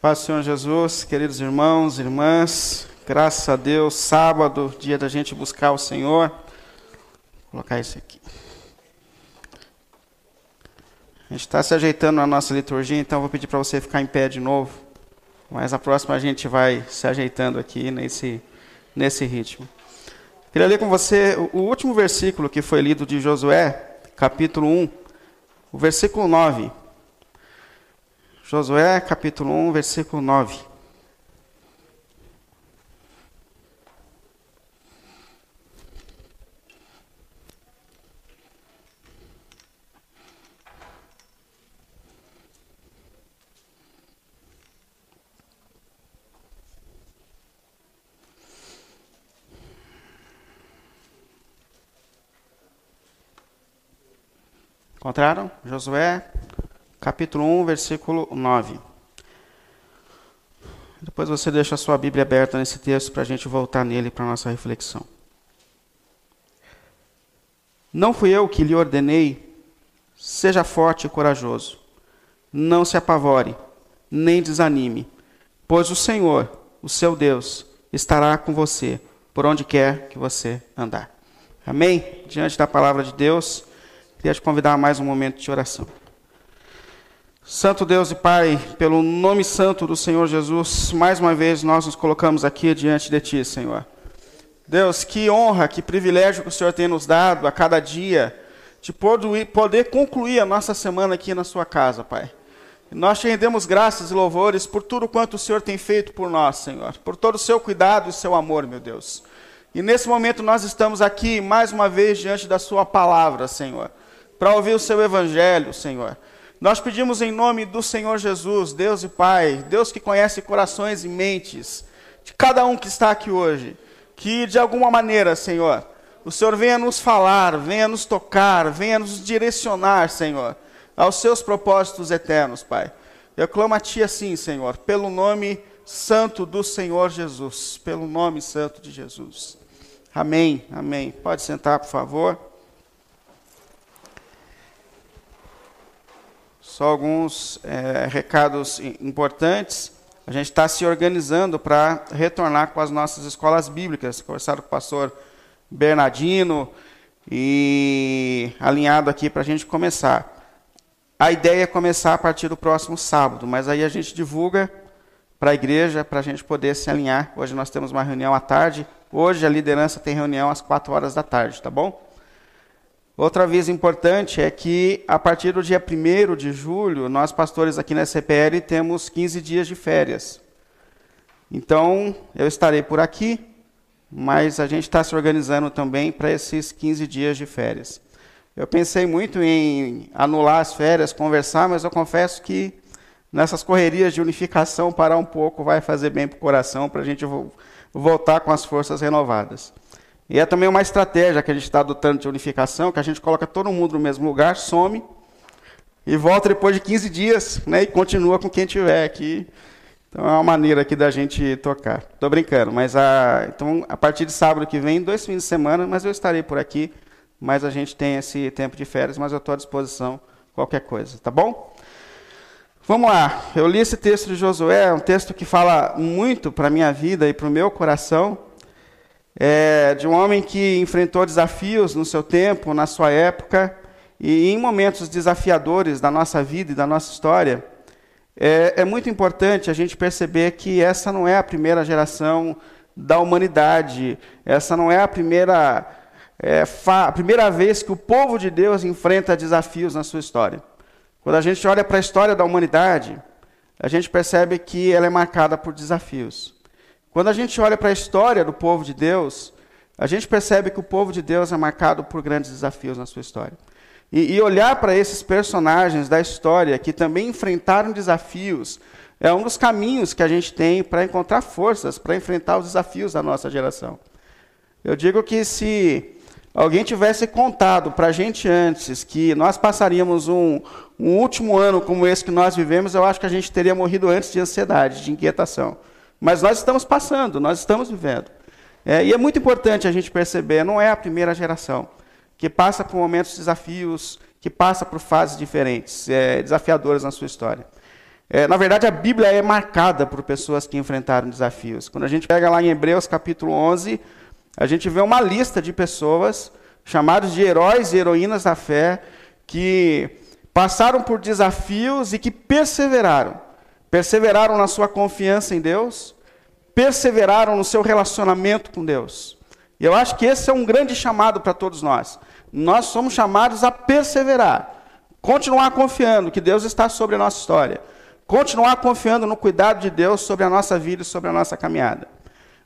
Paz do Senhor Jesus, queridos irmãos, irmãs, graças a Deus, sábado, dia da gente buscar o Senhor. Vou colocar isso aqui. A gente está se ajeitando na nossa liturgia, então vou pedir para você ficar em pé de novo. Mas a próxima a gente vai se ajeitando aqui nesse, nesse ritmo. Queria ler com você o último versículo que foi lido de Josué, capítulo 1, o versículo 9. Josué capítulo 1, versículo 9. Encontraram? Josué capítulo 1, versículo 9. Depois você deixa a sua Bíblia aberta nesse texto para a gente voltar nele para a nossa reflexão. Não fui eu que lhe ordenei, seja forte e corajoso. Não se apavore, nem desanime, pois o Senhor, o seu Deus, estará com você por onde quer que você andar. Amém? Diante da palavra de Deus, queria te convidar a mais um momento de oração. Santo Deus e Pai, pelo nome santo do Senhor Jesus, mais uma vez nós nos colocamos aqui diante de Ti, Senhor. Deus, que honra, que privilégio que o Senhor tem nos dado a cada dia de poder concluir a nossa semana aqui na Sua casa, Pai. nós te rendemos graças e louvores por tudo quanto o Senhor tem feito por nós, Senhor, por todo o seu cuidado e seu amor, meu Deus. E nesse momento nós estamos aqui mais uma vez diante da Sua palavra, Senhor, para ouvir o seu evangelho, Senhor nós pedimos em nome do Senhor Jesus, Deus e Pai, Deus que conhece corações e mentes de cada um que está aqui hoje, que de alguma maneira, Senhor, o Senhor venha nos falar, venha nos tocar, venha nos direcionar, Senhor, aos seus propósitos eternos, Pai. Eu clamo a Ti assim, Senhor, pelo nome santo do Senhor Jesus, pelo nome santo de Jesus. Amém, amém. Pode sentar, por favor. Só alguns é, recados importantes. A gente está se organizando para retornar com as nossas escolas bíblicas. Conversado com o pastor Bernardino e alinhado aqui para a gente começar. A ideia é começar a partir do próximo sábado, mas aí a gente divulga para a igreja para a gente poder se alinhar. Hoje nós temos uma reunião à tarde. Hoje a liderança tem reunião às quatro horas da tarde, tá bom? Outro aviso importante é que, a partir do dia 1 de julho, nós, pastores aqui na CPL, temos 15 dias de férias. Então, eu estarei por aqui, mas a gente está se organizando também para esses 15 dias de férias. Eu pensei muito em anular as férias, conversar, mas eu confesso que nessas correrias de unificação, parar um pouco vai fazer bem para o coração, para a gente voltar com as forças renovadas. E é também uma estratégia que a gente está adotando de unificação, que a gente coloca todo mundo no mesmo lugar, some, e volta depois de 15 dias, né, e continua com quem tiver aqui. Então é uma maneira aqui da gente tocar. Estou brincando, mas a, então, a partir de sábado que vem, dois fins de semana, mas eu estarei por aqui, mas a gente tem esse tempo de férias, mas eu estou à disposição qualquer coisa, tá bom? Vamos lá, eu li esse texto de Josué, um texto que fala muito para a minha vida e para o meu coração, é, de um homem que enfrentou desafios no seu tempo, na sua época, e em momentos desafiadores da nossa vida e da nossa história, é, é muito importante a gente perceber que essa não é a primeira geração da humanidade, essa não é a primeira, é, a primeira vez que o povo de Deus enfrenta desafios na sua história. Quando a gente olha para a história da humanidade, a gente percebe que ela é marcada por desafios. Quando a gente olha para a história do povo de Deus, a gente percebe que o povo de Deus é marcado por grandes desafios na sua história. E, e olhar para esses personagens da história que também enfrentaram desafios é um dos caminhos que a gente tem para encontrar forças para enfrentar os desafios da nossa geração. Eu digo que se alguém tivesse contado para a gente antes que nós passaríamos um, um último ano como esse que nós vivemos, eu acho que a gente teria morrido antes de ansiedade, de inquietação. Mas nós estamos passando, nós estamos vivendo. É, e é muito importante a gente perceber, não é a primeira geração que passa por momentos desafios, que passa por fases diferentes, é, desafiadoras na sua história. É, na verdade, a Bíblia é marcada por pessoas que enfrentaram desafios. Quando a gente pega lá em Hebreus capítulo 11, a gente vê uma lista de pessoas chamadas de heróis e heroínas da fé que passaram por desafios e que perseveraram. Perseveraram na sua confiança em Deus, perseveraram no seu relacionamento com Deus. E eu acho que esse é um grande chamado para todos nós. Nós somos chamados a perseverar, continuar confiando que Deus está sobre a nossa história, continuar confiando no cuidado de Deus sobre a nossa vida e sobre a nossa caminhada.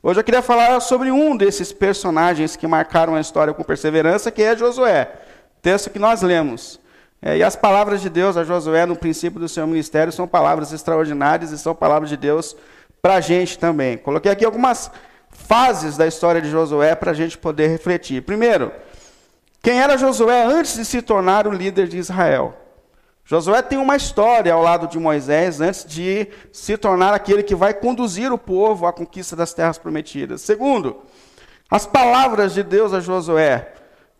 Hoje eu queria falar sobre um desses personagens que marcaram a história com perseverança, que é Josué, texto que nós lemos. É, e as palavras de Deus a Josué no princípio do seu ministério são palavras extraordinárias e são palavras de Deus para a gente também. Coloquei aqui algumas fases da história de Josué para a gente poder refletir. Primeiro, quem era Josué antes de se tornar o líder de Israel? Josué tem uma história ao lado de Moisés antes de se tornar aquele que vai conduzir o povo à conquista das terras prometidas. Segundo, as palavras de Deus a Josué,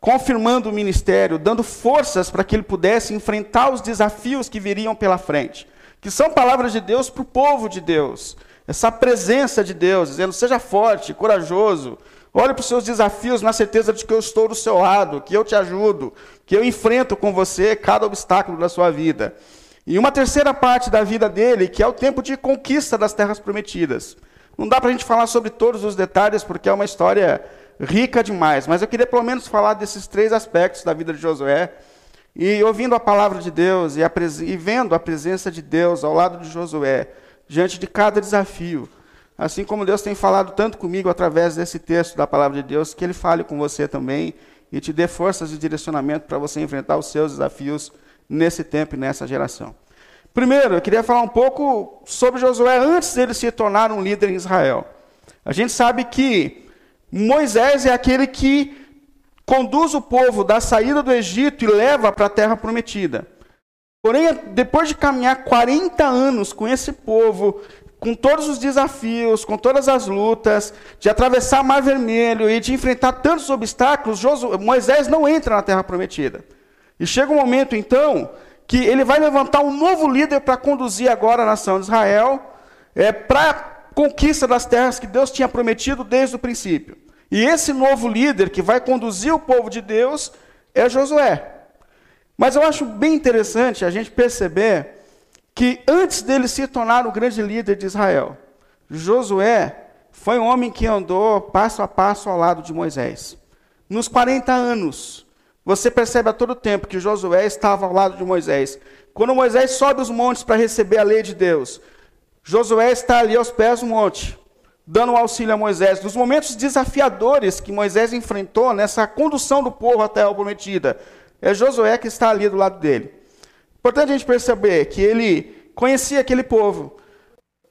confirmando o ministério, dando forças para que ele pudesse enfrentar os desafios que viriam pela frente, que são palavras de Deus para o povo de Deus. Essa presença de Deus, dizendo: seja forte, corajoso, Olhe para os seus desafios na certeza de que eu estou do seu lado, que eu te ajudo, que eu enfrento com você cada obstáculo da sua vida. E uma terceira parte da vida dele, que é o tempo de conquista das terras prometidas. Não dá para a gente falar sobre todos os detalhes, porque é uma história rica demais, mas eu queria pelo menos falar desses três aspectos da vida de Josué. E ouvindo a palavra de Deus e, a e vendo a presença de Deus ao lado de Josué, diante de cada desafio, Assim como Deus tem falado tanto comigo através desse texto da palavra de Deus, que Ele fale com você também e te dê forças e direcionamento para você enfrentar os seus desafios nesse tempo e nessa geração. Primeiro, eu queria falar um pouco sobre Josué antes dele se tornar um líder em Israel. A gente sabe que Moisés é aquele que conduz o povo da saída do Egito e leva para a terra prometida. Porém, depois de caminhar 40 anos com esse povo, com todos os desafios, com todas as lutas, de atravessar o Mar Vermelho e de enfrentar tantos obstáculos, Moisés não entra na Terra Prometida. E chega um momento, então, que ele vai levantar um novo líder para conduzir agora a nação de Israel é, para a conquista das terras que Deus tinha prometido desde o princípio. E esse novo líder que vai conduzir o povo de Deus é Josué. Mas eu acho bem interessante a gente perceber que antes dele se tornar o grande líder de Israel, Josué foi um homem que andou passo a passo ao lado de Moisés. Nos 40 anos, você percebe a todo tempo que Josué estava ao lado de Moisés. Quando Moisés sobe os montes para receber a lei de Deus, Josué está ali aos pés do monte, dando auxílio a Moisés. Nos momentos desafiadores que Moisés enfrentou nessa condução do povo até a prometida, é Josué que está ali do lado dele. Importante a gente perceber que ele conhecia aquele povo,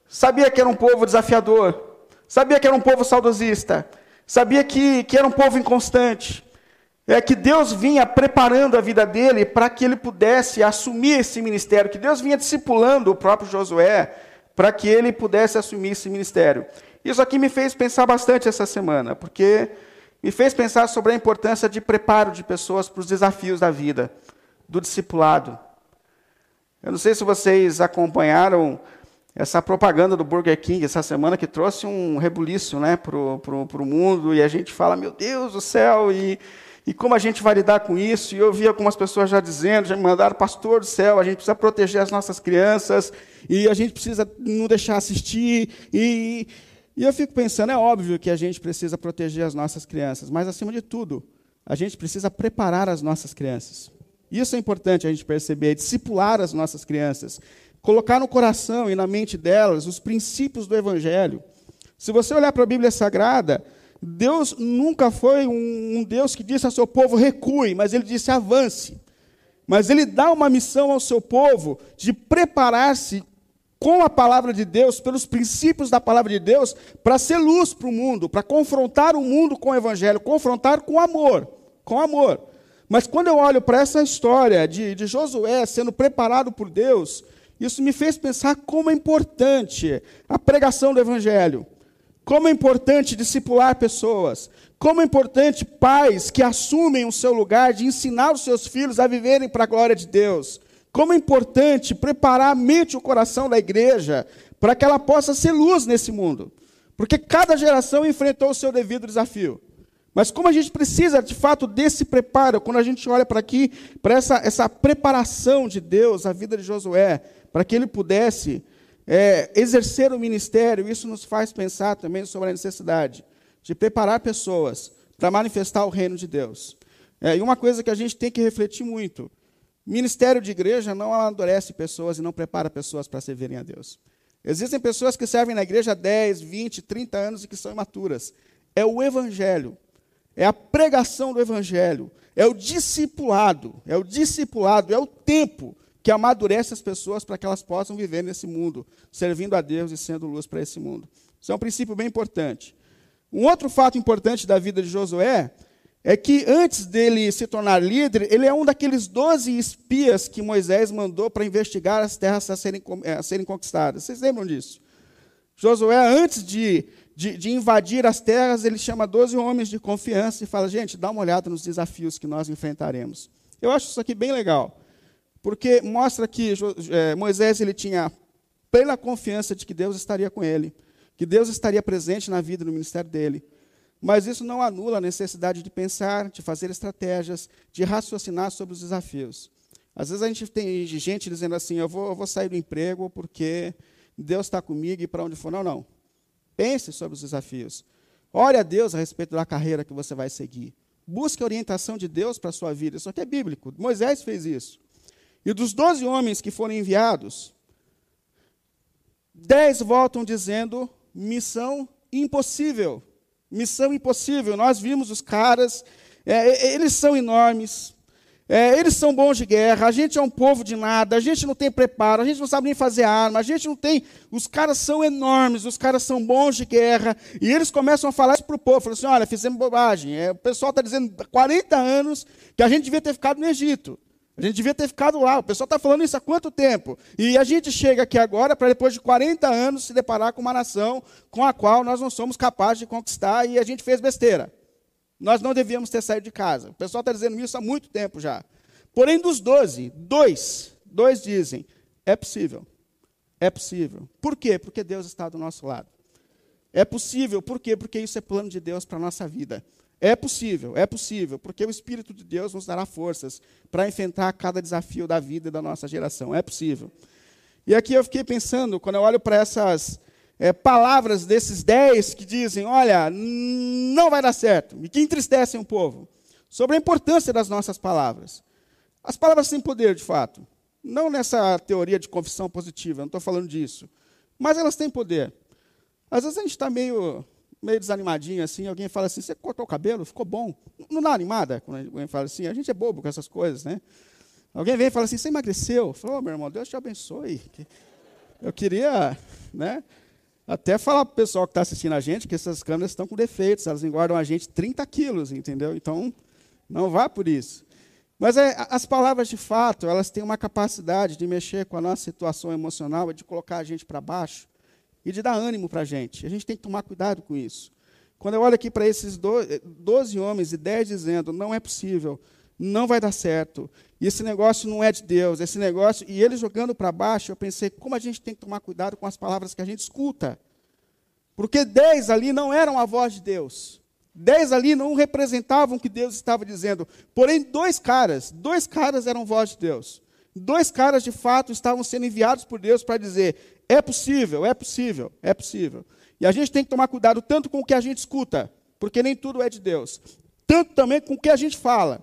sabia que era um povo desafiador, sabia que era um povo saudosista, sabia que, que era um povo inconstante. É que Deus vinha preparando a vida dele para que ele pudesse assumir esse ministério, que Deus vinha discipulando o próprio Josué para que ele pudesse assumir esse ministério. Isso aqui me fez pensar bastante essa semana, porque me fez pensar sobre a importância de preparo de pessoas para os desafios da vida, do discipulado. Eu não sei se vocês acompanharam essa propaganda do Burger King essa semana que trouxe um rebuliço né, para o mundo e a gente fala, meu Deus do céu, e, e como a gente vai lidar com isso? E eu vi algumas pessoas já dizendo, já me mandaram, pastor do céu, a gente precisa proteger as nossas crianças e a gente precisa não deixar assistir. E, e eu fico pensando, é óbvio que a gente precisa proteger as nossas crianças, mas acima de tudo, a gente precisa preparar as nossas crianças. Isso é importante a gente perceber, discipular as nossas crianças, colocar no coração e na mente delas os princípios do Evangelho. Se você olhar para a Bíblia Sagrada, Deus nunca foi um, um Deus que disse ao seu povo recue, mas ele disse avance. Mas ele dá uma missão ao seu povo de preparar-se com a palavra de Deus, pelos princípios da palavra de Deus, para ser luz para o mundo, para confrontar o mundo com o Evangelho, confrontar com amor, com amor. Mas quando eu olho para essa história de, de Josué sendo preparado por Deus, isso me fez pensar como é importante a pregação do Evangelho, como é importante discipular pessoas, como é importante pais que assumem o seu lugar de ensinar os seus filhos a viverem para a glória de Deus, Como é importante preparar a mente e o coração da igreja para que ela possa ser luz nesse mundo. Porque cada geração enfrentou o seu devido desafio. Mas como a gente precisa, de fato, desse preparo, quando a gente olha para aqui, para essa, essa preparação de Deus, a vida de Josué, para que ele pudesse é, exercer o ministério, isso nos faz pensar também sobre a necessidade de preparar pessoas para manifestar o reino de Deus. É, e uma coisa que a gente tem que refletir muito: ministério de igreja não amadurece pessoas e não prepara pessoas para servirem a Deus. Existem pessoas que servem na igreja há 10, 20, 30 anos e que são imaturas. É o evangelho, é a pregação do evangelho, é o discipulado, é o discipulado, é o tempo que amadurece as pessoas para que elas possam viver nesse mundo, servindo a Deus e sendo luz para esse mundo. Isso é um princípio bem importante. Um outro fato importante da vida de Josué é que antes dele se tornar líder, ele é um daqueles doze espias que Moisés mandou para investigar as terras a serem, a serem conquistadas. Vocês lembram disso? Josué, antes de, de, de invadir as terras, ele chama doze homens de confiança e fala: gente, dá uma olhada nos desafios que nós enfrentaremos. Eu acho isso aqui bem legal, porque mostra que é, Moisés ele tinha plena confiança de que Deus estaria com ele, que Deus estaria presente na vida e no ministério dele. Mas isso não anula a necessidade de pensar, de fazer estratégias, de raciocinar sobre os desafios. Às vezes a gente tem gente dizendo assim: eu vou, eu vou sair do emprego porque Deus está comigo e para onde for. Não, não. Pense sobre os desafios. Ore a Deus a respeito da carreira que você vai seguir. Busque a orientação de Deus para a sua vida. Isso aqui é bíblico. Moisés fez isso. E dos doze homens que foram enviados, dez voltam dizendo missão impossível. Missão impossível. Nós vimos os caras, é, eles são enormes, é, eles são bons de guerra, a gente é um povo de nada, a gente não tem preparo, a gente não sabe nem fazer arma, a gente não tem. Os caras são enormes, os caras são bons de guerra, e eles começam a falar isso para o povo: falam assim, olha, fizemos bobagem. É, o pessoal está dizendo há 40 anos que a gente devia ter ficado no Egito. A gente devia ter ficado lá. O pessoal está falando isso há quanto tempo? E a gente chega aqui agora para, depois de 40 anos, se deparar com uma nação com a qual nós não somos capazes de conquistar e a gente fez besteira. Nós não devíamos ter saído de casa. O pessoal está dizendo isso há muito tempo já. Porém, dos 12, dois, dois dizem: é possível. É possível. Por quê? Porque Deus está do nosso lado. É possível, por quê? Porque isso é plano de Deus para a nossa vida. É possível, é possível, porque o Espírito de Deus nos dará forças para enfrentar cada desafio da vida da nossa geração. É possível. E aqui eu fiquei pensando, quando eu olho para essas é, palavras desses dez que dizem: olha, não vai dar certo, e que entristecem o povo, sobre a importância das nossas palavras. As palavras têm poder, de fato. Não nessa teoria de confissão positiva, não estou falando disso. Mas elas têm poder. Às vezes a gente está meio meio desanimadinho assim, alguém fala assim, você cortou o cabelo? Ficou bom. Não dá animada quando alguém fala assim, a gente é bobo com essas coisas, né? Alguém vem e fala assim, você emagreceu? Falou, oh, meu irmão, Deus te abençoe. Eu queria, né? Até falar para o pessoal que está assistindo a gente que essas câmeras estão com defeitos, elas engordam a gente 30 quilos, entendeu? Então, não vá por isso. Mas é, as palavras, de fato, elas têm uma capacidade de mexer com a nossa situação emocional, de colocar a gente para baixo e de dar ânimo para a gente. A gente tem que tomar cuidado com isso. Quando eu olho aqui para esses 12 homens e 10 dizendo, não é possível, não vai dar certo, esse negócio não é de Deus, esse negócio, e ele jogando para baixo, eu pensei, como a gente tem que tomar cuidado com as palavras que a gente escuta. Porque 10 ali não eram a voz de Deus. Dez ali não representavam o que Deus estava dizendo. Porém, dois caras, dois caras eram voz de Deus. Dois caras, de fato, estavam sendo enviados por Deus para dizer: é possível, é possível, é possível. E a gente tem que tomar cuidado tanto com o que a gente escuta, porque nem tudo é de Deus, tanto também com o que a gente fala.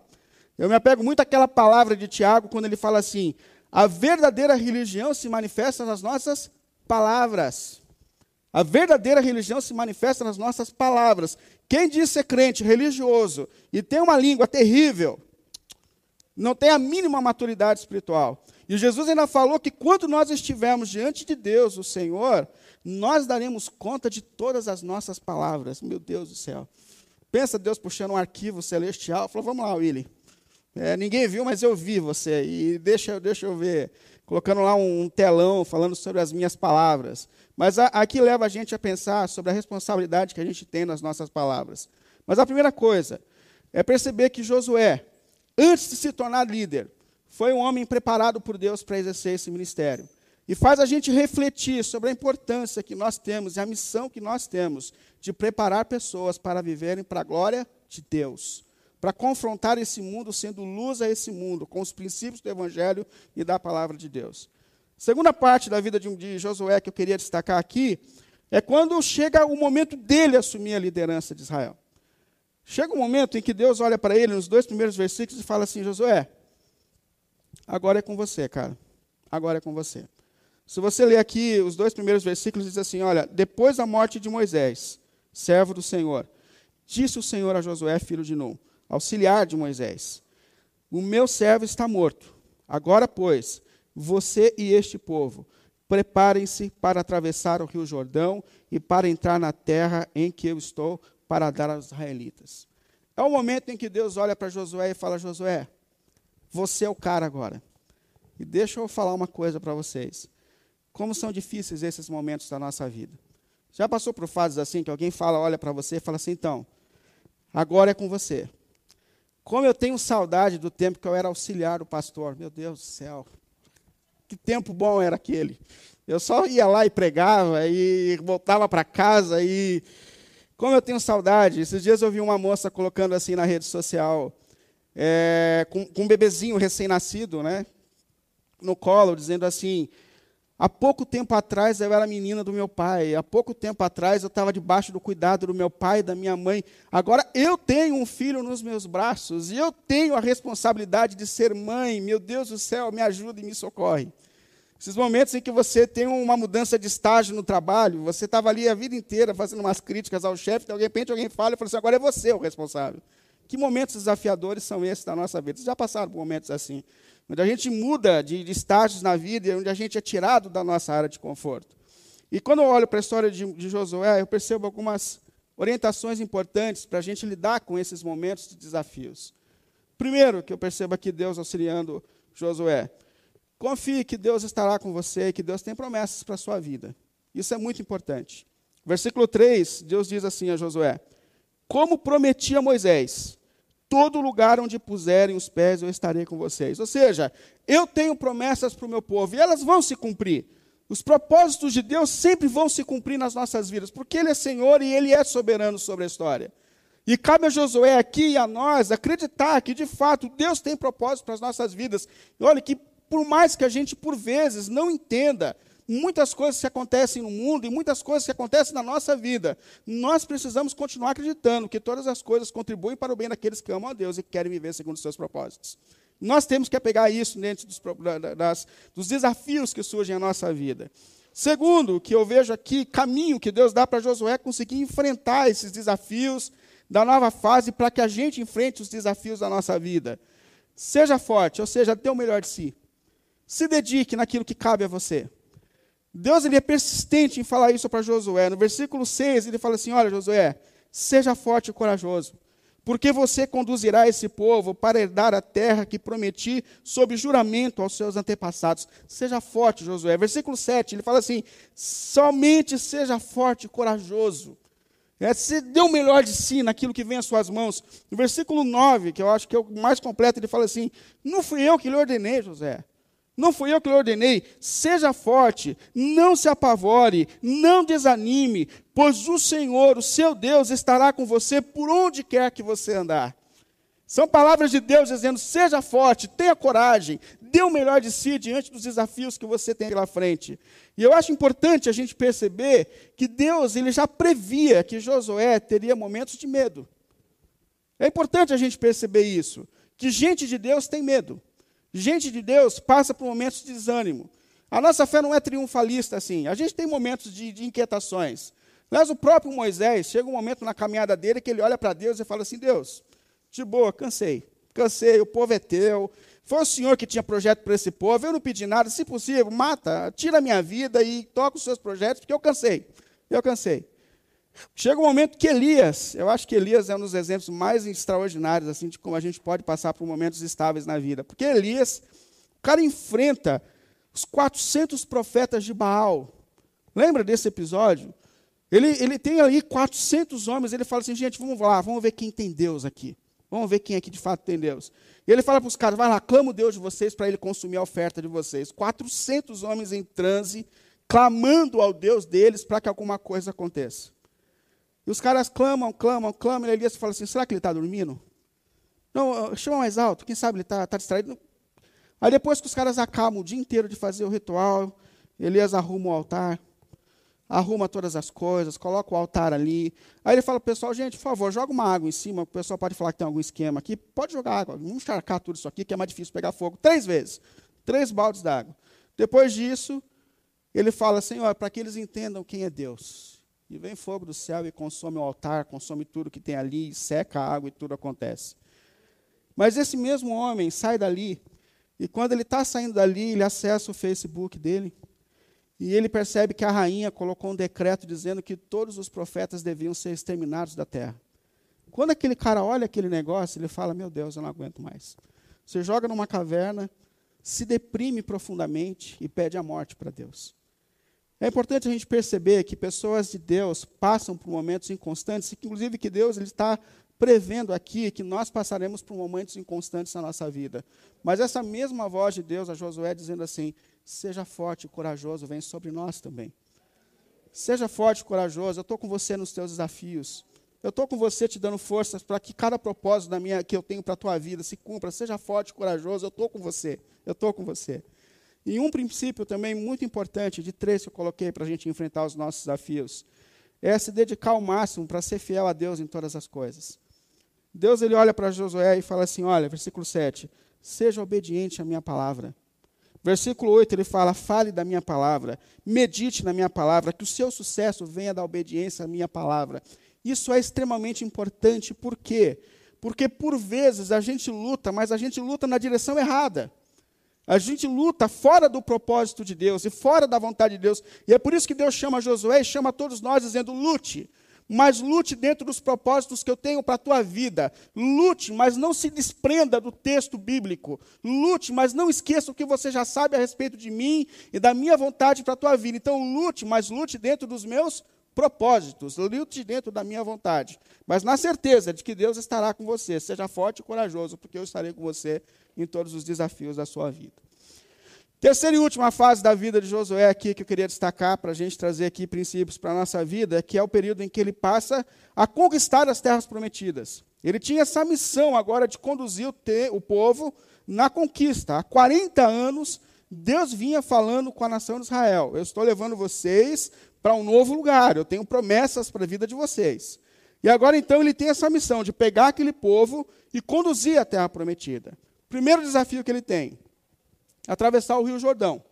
Eu me apego muito àquela palavra de Tiago, quando ele fala assim: a verdadeira religião se manifesta nas nossas palavras. A verdadeira religião se manifesta nas nossas palavras. Quem diz ser crente, religioso, e tem uma língua terrível, não tem a mínima maturidade espiritual. E Jesus ainda falou que quando nós estivermos diante de Deus, o Senhor, nós daremos conta de todas as nossas palavras. Meu Deus do céu. Pensa Deus puxando um arquivo celestial. Falou, vamos lá, Willy. É, ninguém viu, mas eu vi você. E deixa, deixa eu ver. Colocando lá um telão falando sobre as minhas palavras. Mas a, aqui leva a gente a pensar sobre a responsabilidade que a gente tem nas nossas palavras. Mas a primeira coisa é perceber que Josué, antes de se tornar líder, foi um homem preparado por Deus para exercer esse ministério. E faz a gente refletir sobre a importância que nós temos e a missão que nós temos de preparar pessoas para viverem para a glória de Deus, para confrontar esse mundo sendo luz a esse mundo com os princípios do Evangelho e da palavra de Deus. Segunda parte da vida de, de Josué que eu queria destacar aqui é quando chega o momento dele assumir a liderança de Israel. Chega um momento em que Deus olha para ele nos dois primeiros versículos e fala assim: Josué, agora é com você, cara. Agora é com você. Se você ler aqui os dois primeiros versículos, diz assim: Olha, depois da morte de Moisés, servo do Senhor, disse o Senhor a Josué, filho de Nun, auxiliar de Moisés: O meu servo está morto. Agora, pois, você e este povo Preparem-se para atravessar o rio Jordão e para entrar na terra em que eu estou para dar aos israelitas. É o momento em que Deus olha para Josué e fala: Josué, você é o cara agora. E deixa eu falar uma coisa para vocês. Como são difíceis esses momentos da nossa vida. Já passou por fases assim que alguém fala, olha para você e fala assim: então, agora é com você. Como eu tenho saudade do tempo que eu era auxiliar do pastor. Meu Deus do céu que tempo bom era aquele. Eu só ia lá e pregava e voltava para casa e como eu tenho saudade. Esses dias eu vi uma moça colocando assim na rede social é, com, com um bebezinho recém-nascido, né, no colo, dizendo assim: Há pouco tempo atrás eu era menina do meu pai, há pouco tempo atrás eu estava debaixo do cuidado do meu pai e da minha mãe. Agora eu tenho um filho nos meus braços e eu tenho a responsabilidade de ser mãe. Meu Deus do céu, me ajuda e me socorre. Esses momentos em que você tem uma mudança de estágio no trabalho, você estava ali a vida inteira fazendo umas críticas ao chefe, de repente alguém fala e fala assim: agora é você o responsável. Que momentos desafiadores são esses da nossa vida? Vocês já passaram por momentos assim? onde a gente muda de, de estágios na vida, onde a gente é tirado da nossa área de conforto. E quando eu olho para a história de, de Josué, eu percebo algumas orientações importantes para a gente lidar com esses momentos de desafios. Primeiro, que eu percebo aqui Deus auxiliando Josué. Confie que Deus estará com você e que Deus tem promessas para a sua vida. Isso é muito importante. Versículo 3, Deus diz assim a Josué: Como prometi a Moisés, todo lugar onde puserem os pés eu estarei com vocês. Ou seja, eu tenho promessas para o meu povo e elas vão se cumprir. Os propósitos de Deus sempre vão se cumprir nas nossas vidas, porque Ele é Senhor e Ele é soberano sobre a história. E cabe a Josué aqui e a nós acreditar que, de fato, Deus tem propósito para as nossas vidas. E olha que, por mais que a gente, por vezes, não entenda, muitas coisas que acontecem no mundo e muitas coisas que acontecem na nossa vida. Nós precisamos continuar acreditando que todas as coisas contribuem para o bem daqueles que amam a Deus e que querem viver segundo os seus propósitos. Nós temos que apegar isso dentro dos, das, dos desafios que surgem na nossa vida. Segundo, que eu vejo aqui, caminho que Deus dá para Josué conseguir enfrentar esses desafios da nova fase para que a gente enfrente os desafios da nossa vida. Seja forte, ou seja, dê o melhor de si. Se dedique naquilo que cabe a você. Deus ele é persistente em falar isso para Josué. No versículo 6, ele fala assim: Olha, Josué, seja forte e corajoso, porque você conduzirá esse povo para herdar a terra que prometi sob juramento aos seus antepassados. Seja forte, Josué. Versículo 7, ele fala assim: somente seja forte e corajoso. É, se dê o melhor de si naquilo que vem às suas mãos. No versículo 9, que eu acho que é o mais completo, ele fala assim: Não fui eu que lhe ordenei, José. Não fui eu que lhe ordenei. Seja forte, não se apavore, não desanime, pois o Senhor, o seu Deus, estará com você por onde quer que você andar. São palavras de Deus dizendo: seja forte, tenha coragem, dê o melhor de si diante dos desafios que você tem pela frente. E eu acho importante a gente perceber que Deus ele já previa que Josué teria momentos de medo. É importante a gente perceber isso, que gente de Deus tem medo. Gente de Deus passa por momentos de desânimo. A nossa fé não é triunfalista assim. A gente tem momentos de, de inquietações. Aliás, o próprio Moisés, chega um momento na caminhada dele que ele olha para Deus e fala assim: Deus, de boa, cansei. Cansei, o povo é teu. Foi o Senhor que tinha projeto para esse povo. Eu não pedi nada. Se possível, mata, tira a minha vida e toca os seus projetos, porque eu cansei. Eu cansei. Chega um momento que Elias, eu acho que Elias é um dos exemplos mais extraordinários assim de como a gente pode passar por momentos estáveis na vida. Porque Elias, o cara enfrenta os 400 profetas de Baal. Lembra desse episódio? Ele, ele tem ali 400 homens, ele fala assim, gente, vamos lá, vamos ver quem tem Deus aqui. Vamos ver quem aqui de fato tem Deus. E ele fala para os caras: vai lá, clama o Deus de vocês para ele consumir a oferta de vocês. 400 homens em transe, clamando ao Deus deles para que alguma coisa aconteça. E os caras clamam, clamam, clamam. E Elias fala assim: será que ele está dormindo? Não, chama mais alto, quem sabe ele está tá distraído. Aí depois que os caras acabam o dia inteiro de fazer o ritual, Elias arruma o altar, arruma todas as coisas, coloca o altar ali. Aí ele fala pessoal, gente, por favor, joga uma água em cima. O pessoal pode falar que tem algum esquema aqui. Pode jogar água, vamos encharcar tudo isso aqui, que é mais difícil pegar fogo. Três vezes. Três baldes d'água. Depois disso, ele fala, Senhor, para que eles entendam quem é Deus. E vem fogo do céu e consome o altar, consome tudo que tem ali, seca a água e tudo acontece. Mas esse mesmo homem sai dali, e quando ele está saindo dali, ele acessa o Facebook dele, e ele percebe que a rainha colocou um decreto dizendo que todos os profetas deviam ser exterminados da terra. Quando aquele cara olha aquele negócio, ele fala: Meu Deus, eu não aguento mais. Você joga numa caverna, se deprime profundamente e pede a morte para Deus. É importante a gente perceber que pessoas de Deus passam por momentos inconstantes, inclusive que Deus ele está prevendo aqui que nós passaremos por momentos inconstantes na nossa vida. Mas essa mesma voz de Deus a Josué dizendo assim: Seja forte e corajoso, vem sobre nós também. Seja forte e corajoso, eu estou com você nos teus desafios. Eu estou com você te dando forças para que cada propósito da minha, que eu tenho para a tua vida se cumpra. Seja forte e corajoso, eu estou com você. Eu estou com você. E um princípio também muito importante, de três que eu coloquei para a gente enfrentar os nossos desafios, é se dedicar ao máximo para ser fiel a Deus em todas as coisas. Deus ele olha para Josué e fala assim: olha, versículo 7, seja obediente à minha palavra. Versículo 8 ele fala: Fale da minha palavra, medite na minha palavra, que o seu sucesso venha da obediência à minha palavra. Isso é extremamente importante, por quê? Porque por vezes a gente luta, mas a gente luta na direção errada. A gente luta fora do propósito de Deus e fora da vontade de Deus. E é por isso que Deus chama Josué e chama todos nós dizendo: lute mas lute dentro dos propósitos que eu tenho para a tua vida. Lute, mas não se desprenda do texto bíblico. Lute, mas não esqueça o que você já sabe a respeito de mim e da minha vontade para a tua vida. Então lute, mas lute dentro dos meus propósitos. Lute dentro da minha vontade. Mas na certeza de que Deus estará com você. Seja forte e corajoso, porque eu estarei com você em todos os desafios da sua vida. Terceira e última fase da vida de Josué aqui que eu queria destacar para a gente trazer aqui princípios para a nossa vida, que é o período em que ele passa a conquistar as terras prometidas. Ele tinha essa missão agora de conduzir o, te, o povo na conquista. Há 40 anos, Deus vinha falando com a nação de Israel: Eu estou levando vocês para um novo lugar, eu tenho promessas para a vida de vocês. E agora então ele tem essa missão de pegar aquele povo e conduzir a terra prometida. Primeiro desafio que ele tem atravessar o Rio Jordão.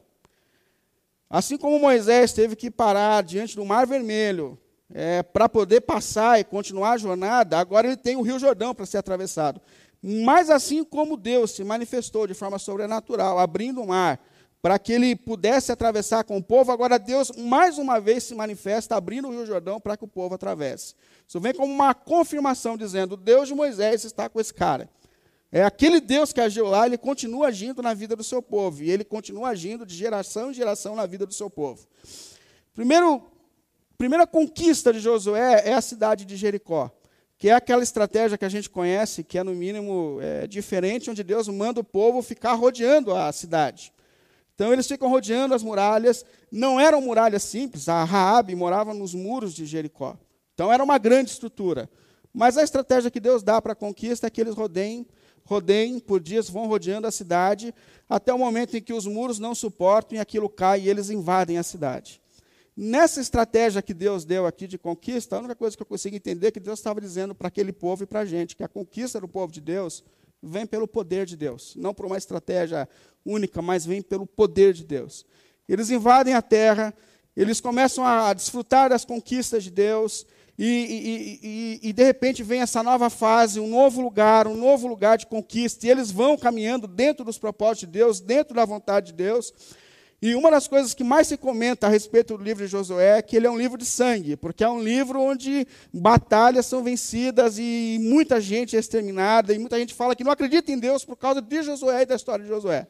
Assim como Moisés teve que parar diante do Mar Vermelho é, para poder passar e continuar a jornada, agora ele tem o Rio Jordão para ser atravessado. Mas assim como Deus se manifestou de forma sobrenatural, abrindo o mar, para que ele pudesse atravessar com o povo, agora Deus mais uma vez se manifesta abrindo o Rio Jordão para que o povo atravesse. Isso vem como uma confirmação dizendo: Deus de Moisés está com esse cara. É aquele Deus que agiu lá, ele continua agindo na vida do seu povo. E ele continua agindo de geração em geração na vida do seu povo. Primeiro, primeira conquista de Josué é a cidade de Jericó, que é aquela estratégia que a gente conhece, que é no mínimo é, diferente, onde Deus manda o povo ficar rodeando a cidade. Então eles ficam rodeando as muralhas. Não eram muralhas simples, a Raabe morava nos muros de Jericó. Então era uma grande estrutura. Mas a estratégia que Deus dá para a conquista é que eles rodeiem rodeiem por dias, vão rodeando a cidade, até o momento em que os muros não suportam e aquilo cai e eles invadem a cidade. Nessa estratégia que Deus deu aqui de conquista, a única coisa que eu consigo entender é que Deus estava dizendo para aquele povo e para a gente, que a conquista do povo de Deus vem pelo poder de Deus, não por uma estratégia única, mas vem pelo poder de Deus. Eles invadem a terra, eles começam a desfrutar das conquistas de Deus, e, e, e, e, de repente vem essa nova fase, um novo lugar, um novo lugar de conquista, e eles vão caminhando dentro dos propósitos de Deus, dentro da vontade de Deus. E uma das coisas que mais se comenta a respeito do livro de Josué é que ele é um livro de sangue, porque é um livro onde batalhas são vencidas e muita gente é exterminada, e muita gente fala que não acredita em Deus por causa de Josué e da história de Josué.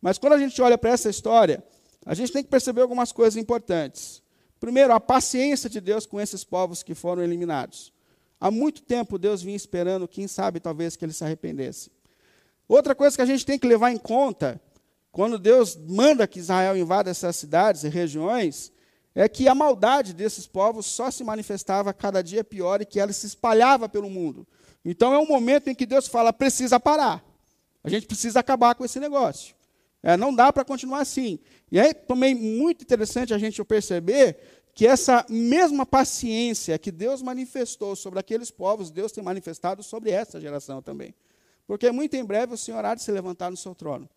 Mas quando a gente olha para essa história, a gente tem que perceber algumas coisas importantes. Primeiro, a paciência de Deus com esses povos que foram eliminados. há muito tempo Deus vinha esperando, quem sabe talvez que ele se arrependesse. Outra coisa que a gente tem que levar em conta, quando Deus manda que Israel invada essas cidades e regiões, é que a maldade desses povos só se manifestava cada dia pior e que ela se espalhava pelo mundo. Então é um momento em que Deus fala: precisa parar. A gente precisa acabar com esse negócio. É, não dá para continuar assim. E aí também muito interessante a gente perceber que essa mesma paciência que Deus manifestou sobre aqueles povos, Deus tem manifestado sobre essa geração também. Porque muito em breve o Senhor há de se levantar no seu trono.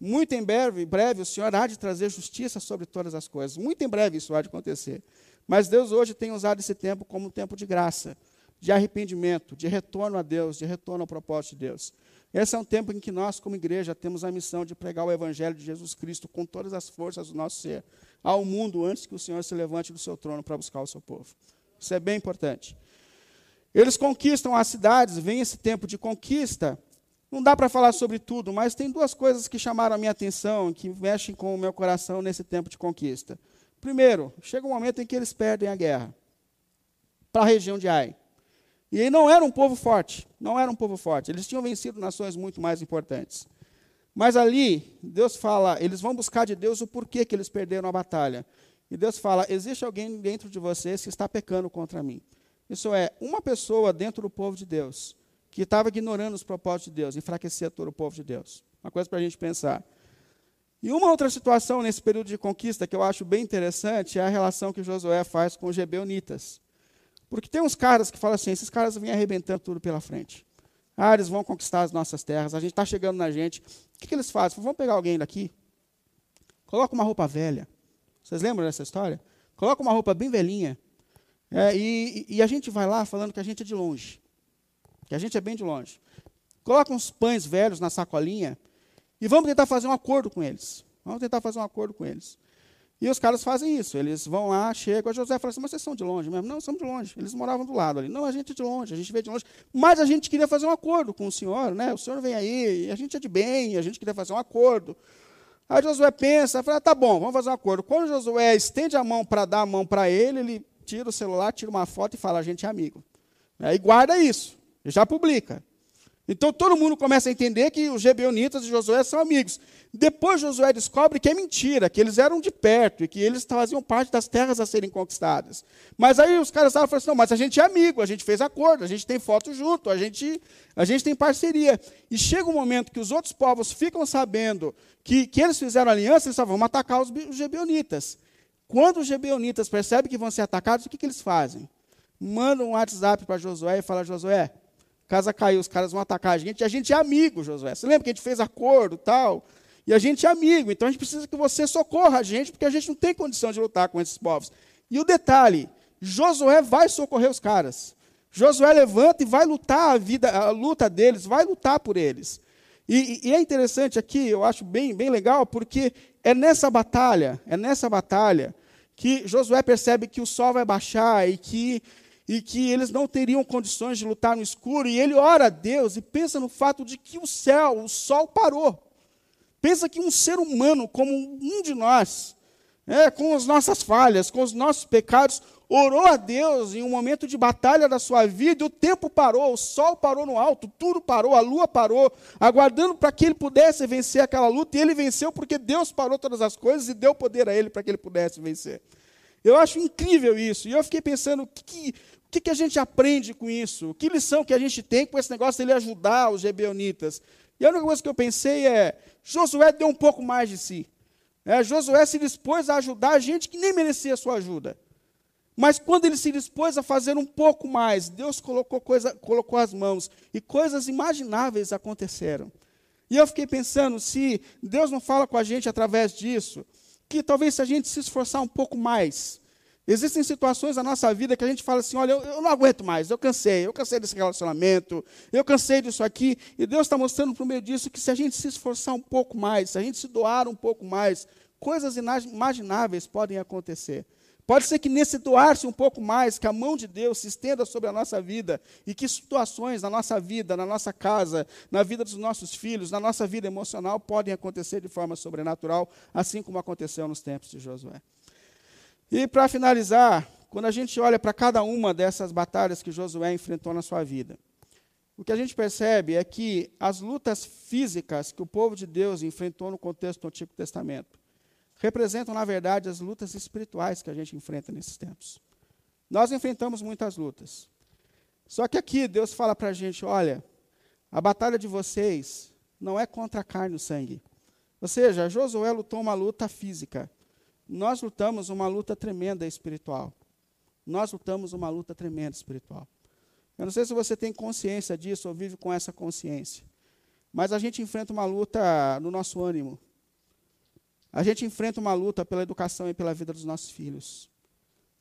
Muito em breve, breve o Senhor há de trazer justiça sobre todas as coisas. Muito em breve isso há de acontecer. Mas Deus hoje tem usado esse tempo como um tempo de graça, de arrependimento, de retorno a Deus, de retorno ao propósito de Deus. Esse é um tempo em que nós, como igreja, temos a missão de pregar o Evangelho de Jesus Cristo com todas as forças do nosso ser ao mundo antes que o Senhor se levante do seu trono para buscar o seu povo. Isso é bem importante. Eles conquistam as cidades, vem esse tempo de conquista. Não dá para falar sobre tudo, mas tem duas coisas que chamaram a minha atenção, que mexem com o meu coração nesse tempo de conquista. Primeiro, chega um momento em que eles perdem a guerra para a região de Ai. E aí não era um povo forte, não era um povo forte. Eles tinham vencido nações muito mais importantes. Mas ali, Deus fala, eles vão buscar de Deus o porquê que eles perderam a batalha. E Deus fala: existe alguém dentro de vocês que está pecando contra mim. Isso é, uma pessoa dentro do povo de Deus que estava ignorando os propósitos de Deus, enfraquecia todo o povo de Deus. Uma coisa para a gente pensar. E uma outra situação nesse período de conquista que eu acho bem interessante é a relação que Josué faz com os Gebeonitas. Porque tem uns caras que falam assim: esses caras vêm arrebentando tudo pela frente. Ah, eles vão conquistar as nossas terras, a gente está chegando na gente. O que, que eles fazem? Vamos pegar alguém daqui, coloca uma roupa velha. Vocês lembram dessa história? Coloca uma roupa bem velhinha. É, e, e, a gente vai lá falando que a gente é de longe. Que a gente é bem de longe. Coloca uns pães velhos na sacolinha e vamos tentar fazer um acordo com eles. Vamos tentar fazer um acordo com eles. E os caras fazem isso. Eles vão lá, chegam. A José fala assim: Mas vocês são de longe mesmo? Não, somos de longe. Eles moravam do lado ali. Não, a gente é de longe, a gente veio de longe. Mas a gente queria fazer um acordo com o senhor, né? O senhor vem aí, a gente é de bem, a gente queria fazer um acordo. Aí Josué pensa, fala: Tá bom, vamos fazer um acordo. Quando Josué estende a mão para dar a mão para ele, ele tira o celular, tira uma foto e fala: A gente é amigo. E guarda isso, já publica. Então todo mundo começa a entender que os Gebeonitas e Josué são amigos. Depois Josué descobre que é mentira, que eles eram de perto e que eles faziam parte das terras a serem conquistadas. Mas aí os caras falando assim, não, mas a gente é amigo, a gente fez acordo, a gente tem foto junto, a gente, a gente tem parceria. E chega um momento que os outros povos ficam sabendo que, que eles fizeram aliança, eles falam, vamos atacar os, os Gebeonitas. Quando os Gebeonitas percebem que vão ser atacados, o que, que eles fazem? Mandam um WhatsApp para Josué e falam, Josué, casa caiu, os caras vão atacar a gente, e a gente é amigo, Josué. Você lembra que a gente fez acordo tal? E a gente é amigo, então a gente precisa que você socorra a gente, porque a gente não tem condição de lutar com esses povos. E o detalhe, Josué vai socorrer os caras. Josué levanta e vai lutar a vida, a luta deles, vai lutar por eles. E, e, é interessante aqui, eu acho bem, bem legal, porque é nessa batalha, é nessa batalha que Josué percebe que o sol vai baixar e que e que eles não teriam condições de lutar no escuro, e ele ora a Deus e pensa no fato de que o céu, o sol parou. Pensa que um ser humano como um de nós, é, com as nossas falhas, com os nossos pecados, orou a Deus em um momento de batalha da sua vida, e o tempo parou, o sol parou no alto, tudo parou, a lua parou, aguardando para que ele pudesse vencer aquela luta, e ele venceu porque Deus parou todas as coisas e deu poder a ele para que ele pudesse vencer. Eu acho incrível isso. E eu fiquei pensando, que, o que, que a gente aprende com isso? Que lição que a gente tem com esse negócio de ele ajudar os gebeonitas? E a única coisa que eu pensei é: Josué deu um pouco mais de si. É, Josué se dispôs a ajudar a gente que nem merecia a sua ajuda. Mas quando ele se dispôs a fazer um pouco mais, Deus colocou, coisa, colocou as mãos e coisas imagináveis aconteceram. E eu fiquei pensando, se Deus não fala com a gente através disso, que talvez se a gente se esforçar um pouco mais, Existem situações na nossa vida que a gente fala assim: olha, eu, eu não aguento mais, eu cansei, eu cansei desse relacionamento, eu cansei disso aqui, e Deus está mostrando por meio disso que se a gente se esforçar um pouco mais, se a gente se doar um pouco mais, coisas inimagináveis podem acontecer. Pode ser que nesse doar-se um pouco mais, que a mão de Deus se estenda sobre a nossa vida e que situações na nossa vida, na nossa casa, na vida dos nossos filhos, na nossa vida emocional podem acontecer de forma sobrenatural, assim como aconteceu nos tempos de Josué. E para finalizar, quando a gente olha para cada uma dessas batalhas que Josué enfrentou na sua vida, o que a gente percebe é que as lutas físicas que o povo de Deus enfrentou no contexto do Antigo Testamento representam, na verdade, as lutas espirituais que a gente enfrenta nesses tempos. Nós enfrentamos muitas lutas. Só que aqui Deus fala para a gente: olha, a batalha de vocês não é contra a carne e o sangue. Ou seja, Josué lutou uma luta física. Nós lutamos uma luta tremenda espiritual. Nós lutamos uma luta tremenda espiritual. Eu não sei se você tem consciência disso ou vive com essa consciência. Mas a gente enfrenta uma luta no nosso ânimo. A gente enfrenta uma luta pela educação e pela vida dos nossos filhos.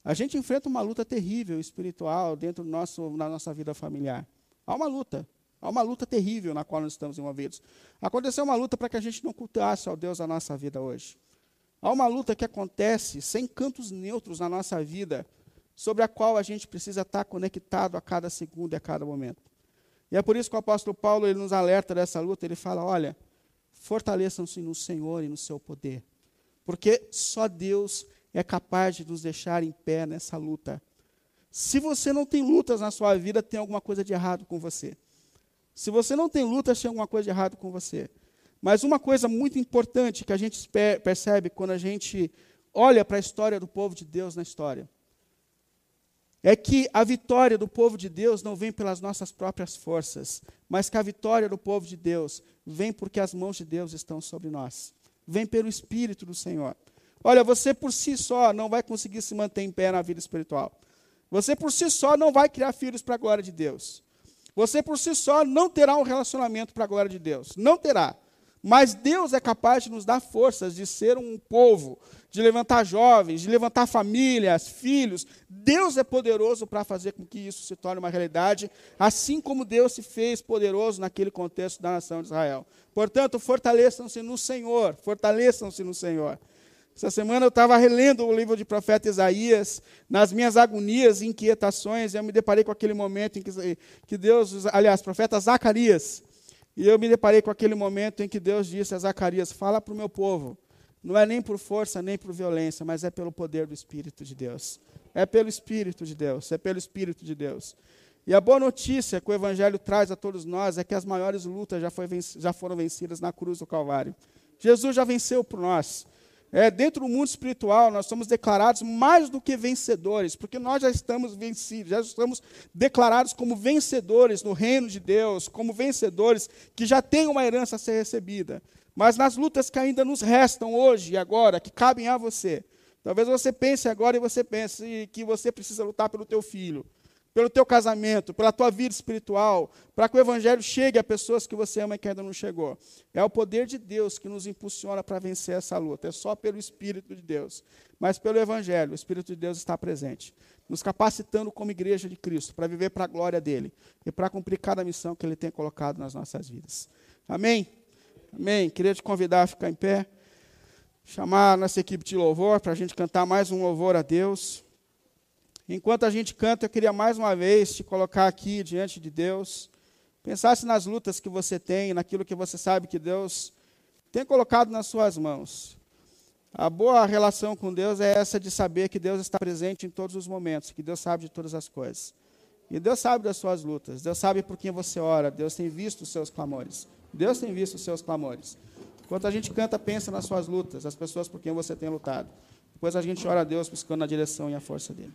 A gente enfrenta uma luta terrível espiritual dentro do nosso, na nossa vida familiar. Há uma luta. Há uma luta terrível na qual nós estamos envolvidos. Aconteceu uma luta para que a gente não cultuasse ao Deus da nossa vida hoje. Há uma luta que acontece sem cantos neutros na nossa vida, sobre a qual a gente precisa estar conectado a cada segundo e a cada momento. E é por isso que o apóstolo Paulo ele nos alerta dessa luta. Ele fala: olha, fortaleçam-se no Senhor e no seu poder, porque só Deus é capaz de nos deixar em pé nessa luta. Se você não tem lutas na sua vida, tem alguma coisa de errado com você. Se você não tem lutas, tem alguma coisa de errado com você. Mas uma coisa muito importante que a gente percebe quando a gente olha para a história do povo de Deus na história é que a vitória do povo de Deus não vem pelas nossas próprias forças, mas que a vitória do povo de Deus vem porque as mãos de Deus estão sobre nós. Vem pelo Espírito do Senhor. Olha, você por si só não vai conseguir se manter em pé na vida espiritual. Você por si só não vai criar filhos para a glória de Deus. Você por si só não terá um relacionamento para a glória de Deus. Não terá. Mas Deus é capaz de nos dar forças de ser um povo, de levantar jovens, de levantar famílias, filhos. Deus é poderoso para fazer com que isso se torne uma realidade, assim como Deus se fez poderoso naquele contexto da nação de Israel. Portanto, fortaleçam-se no Senhor, fortaleçam-se no Senhor. Essa semana eu estava relendo o livro de profeta Isaías, nas minhas agonias e inquietações, eu me deparei com aquele momento em que, que Deus, aliás, profeta Zacarias, e eu me deparei com aquele momento em que Deus disse a Zacarias: Fala para o meu povo, não é nem por força nem por violência, mas é pelo poder do Espírito de Deus. É pelo Espírito de Deus, é pelo Espírito de Deus. E a boa notícia que o Evangelho traz a todos nós é que as maiores lutas já, já foram vencidas na cruz do Calvário. Jesus já venceu por nós. É, dentro do mundo espiritual, nós somos declarados mais do que vencedores, porque nós já estamos vencidos, já estamos declarados como vencedores no reino de Deus, como vencedores que já têm uma herança a ser recebida. Mas nas lutas que ainda nos restam hoje e agora, que cabem a você, talvez você pense agora e você pense que você precisa lutar pelo teu filho, pelo teu casamento, pela tua vida espiritual, para que o evangelho chegue a pessoas que você ama e que ainda não chegou. É o poder de Deus que nos impulsiona para vencer essa luta. É só pelo Espírito de Deus. Mas pelo evangelho, o Espírito de Deus está presente, nos capacitando como igreja de Cristo para viver para a glória dele e para cumprir cada missão que ele tem colocado nas nossas vidas. Amém. Amém. Queria te convidar a ficar em pé, chamar a nossa equipe de louvor para a gente cantar mais um louvor a Deus. Enquanto a gente canta, eu queria mais uma vez te colocar aqui diante de Deus. Pensasse nas lutas que você tem, naquilo que você sabe que Deus tem colocado nas suas mãos. A boa relação com Deus é essa de saber que Deus está presente em todos os momentos, que Deus sabe de todas as coisas. E Deus sabe das suas lutas, Deus sabe por quem você ora, Deus tem visto os seus clamores. Deus tem visto os seus clamores. Enquanto a gente canta, pensa nas suas lutas, as pessoas por quem você tem lutado. Depois a gente ora a Deus buscando a direção e a força dele.